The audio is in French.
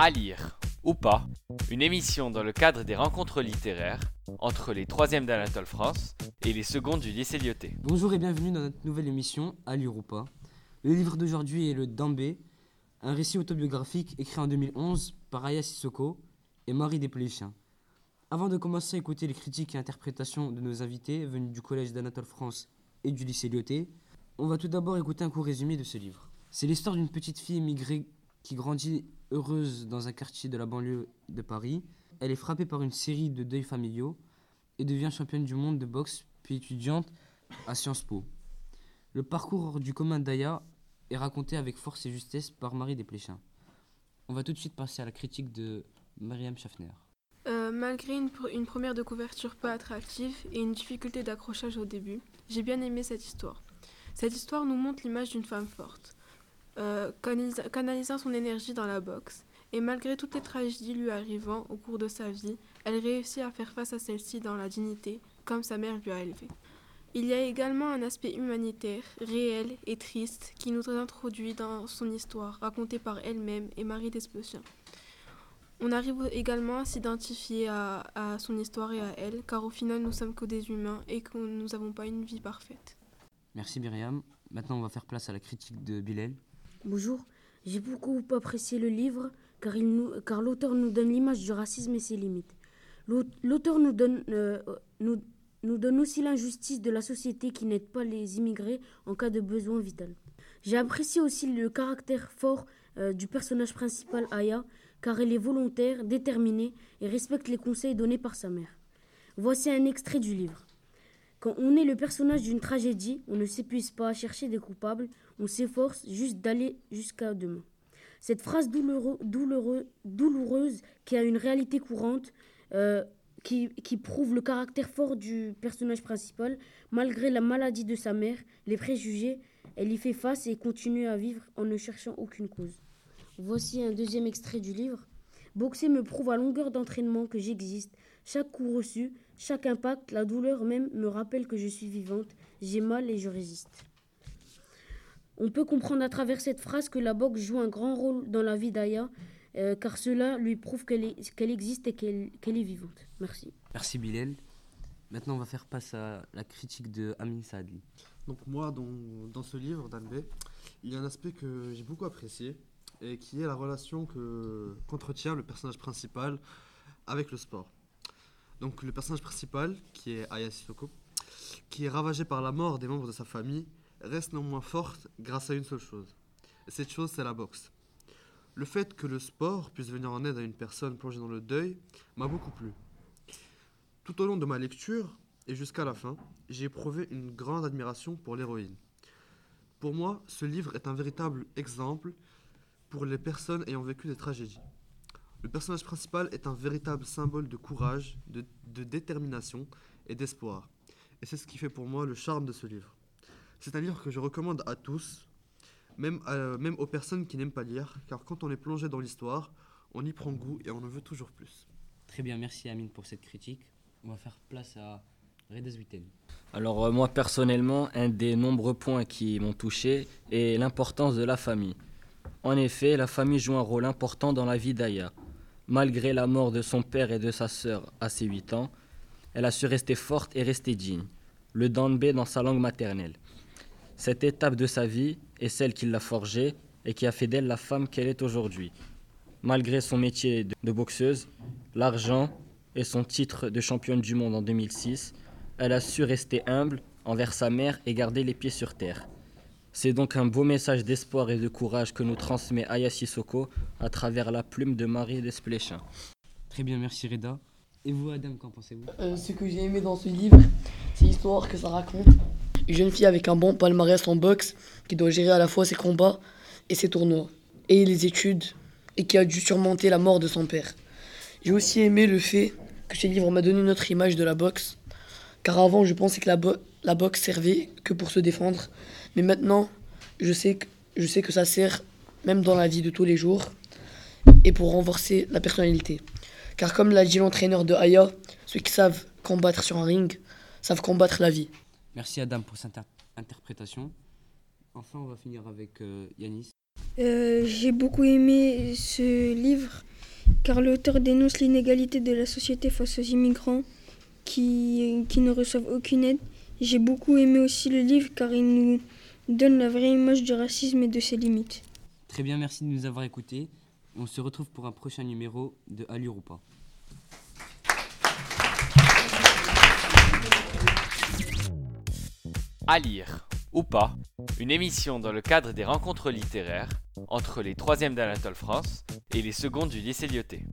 À lire ou pas, une émission dans le cadre des rencontres littéraires entre les 3e d'Anatole France et les secondes du lycée Lyoté. Bonjour et bienvenue dans notre nouvelle émission À lire ou pas. Le livre d'aujourd'hui est Le Dambé, un récit autobiographique écrit en 2011 par Aya Sissoko et Marie Desplechin. Avant de commencer à écouter les critiques et interprétations de nos invités venus du collège d'Anatole France et du lycée Lyoté, on va tout d'abord écouter un court résumé de ce livre. C'est l'histoire d'une petite fille immigrée qui grandit heureuse dans un quartier de la banlieue de Paris. Elle est frappée par une série de deuils familiaux et devient championne du monde de boxe puis étudiante à Sciences Po. Le parcours du commun d'Aya est raconté avec force et justesse par Marie Desplechin. On va tout de suite passer à la critique de Mariam Schaffner. Euh, malgré une, une première de couverture pas attractive et une difficulté d'accrochage au début, j'ai bien aimé cette histoire. Cette histoire nous montre l'image d'une femme forte, euh, canalisa- canalisant son énergie dans la boxe, et malgré toutes les tragédies lui arrivant au cours de sa vie, elle réussit à faire face à celle-ci dans la dignité, comme sa mère lui a élevé. Il y a également un aspect humanitaire, réel et triste, qui nous introduit dans son histoire, racontée par elle-même et Marie Desplechin. On arrive également à s'identifier à, à son histoire et à elle, car au final nous sommes que des humains et que nous n'avons pas une vie parfaite. Merci Myriam. Maintenant, on va faire place à la critique de Bilal. Bonjour, j'ai beaucoup apprécié le livre car, il nous- car l'auteur nous donne l'image du racisme et ses limites. L'aut- L'auteur nous donne, euh, nous donne aussi l'injustice de la société qui n'aide pas les immigrés en cas de besoin vital. J'ai apprécié aussi le caractère fort euh, du personnage principal Aya car elle est volontaire, déterminée et respecte les conseils donnés par sa mère. Voici un extrait du livre. Quand on est le personnage d'une tragédie, on ne s'épuise pas à chercher des coupables, on s'efforce juste d'aller jusqu'à demain. Cette phrase douloureuse qui a une réalité courante, euh, qui prouve le caractère fort du personnage principal, malgré la maladie de sa mère, les préjugés, elle y fait face et continue à vivre en ne cherchant aucune cause. Voici un deuxième extrait du livre. Boxer me prouve à longueur d'entraînement que j'existe. Chaque coup reçu, chaque impact, la douleur même me rappelle que je suis vivante. J'ai mal et je résiste. On peut comprendre à travers cette phrase que la boxe joue un grand rôle dans la vie d'Aya, euh, car cela lui prouve qu'elle est- qu'elle existe et qu'elle qu'elle est vivante. Merci. Merci Bilal. Maintenant, on va faire place à la critique de Amin Saadli. Donc moi, dans, dans ce livre d'Anbé, il y a un aspect que j'ai beaucoup apprécié et qui est la relation que qu'entretient le personnage principal avec le sport. Donc le personnage principal, qui est Aya Sissoko, qui est ravagé par la mort des membres de sa famille, reste néanmoins forte grâce à une seule chose. Et cette chose, c'est la boxe. Le fait que le sport puisse venir en aide à une personne plongée dans le deuil m'a beaucoup plu. Tout au long de ma lecture, et jusqu'à la fin, j'ai éprouvé une grande admiration pour l'héroïne. Pour moi, ce livre est un véritable exemple pour les personnes ayant vécu des tragédies. Le personnage principal est un véritable symbole de courage, de, de détermination et d'espoir. Et c'est ce qui fait pour moi le charme de ce livre. C'est un livre que je recommande à tous, même, à- même aux personnes qui n'aiment pas lire, car quand on est plongé dans l'histoire, on y prend goût et on en veut toujours plus. Très bien, merci Amine pour cette critique. On va faire place à Zwitten. Alors euh, moi personnellement, un des nombreux points qui m'ont touché est l'importance de la famille. En effet, la famille joue un rôle important dans la vie d'Aya. Malgré la mort de son père et de sa sœur à ses 8 ans, elle a su rester forte et rester digne. Le danbé dans sa langue maternelle. Cette étape de sa vie est celle qui l'a forgée et qui a fait d'elle la femme qu'elle est aujourd'hui. Malgré son métier de de boxeuse, l'argent et son titre de championne du monde en 2006, elle a su rester humble envers sa mère et garder les pieds sur terre. C'est donc un beau message d'espoir et de courage que nous transmet Aya Sissoko à travers la plume de Marie Desplechin. Très bien, merci Reda. Et vous, Adam, qu'en pensez-vous? Euh, ce que j'ai aimé dans ce livre, c'est l'histoire que ça raconte. Une jeune fille avec un bon palmarès en boxe qui doit gérer à la fois ses combats et ses tournois et les études et qui a dû surmonter la mort de son père. J'ai aussi aimé le fait que ce livre m'a donné une autre image de la boxe car avant je pensais que la, bo- la boxe servait que pour se défendre mais maintenant je sais que, je sais que ça sert même dans la vie de tous les jours et pour renforcer la personnalité. Car comme l'a dit l'entraîneur de Aya, ceux qui savent combattre sur un ring savent combattre la vie. Merci Adam pour cette inter- interprétation. Enfin, on va finir avec euh, Yanis. Euh, J'ai beaucoup aimé ce livre car l'auteur dénonce l'inégalité de la société face aux immigrants qui, qui ne reçoivent aucune aide. J'ai beaucoup aimé aussi le livre car il nous donne la vraie image du racisme et de ses limites. Très bien, merci de nous avoir écoutés. On se retrouve pour un prochain numéro de À lire ou pas. À lire ou pas, une émission dans le cadre des rencontres littéraires entre les 3e d'Anatole France et les secondes du lycée Lyoté.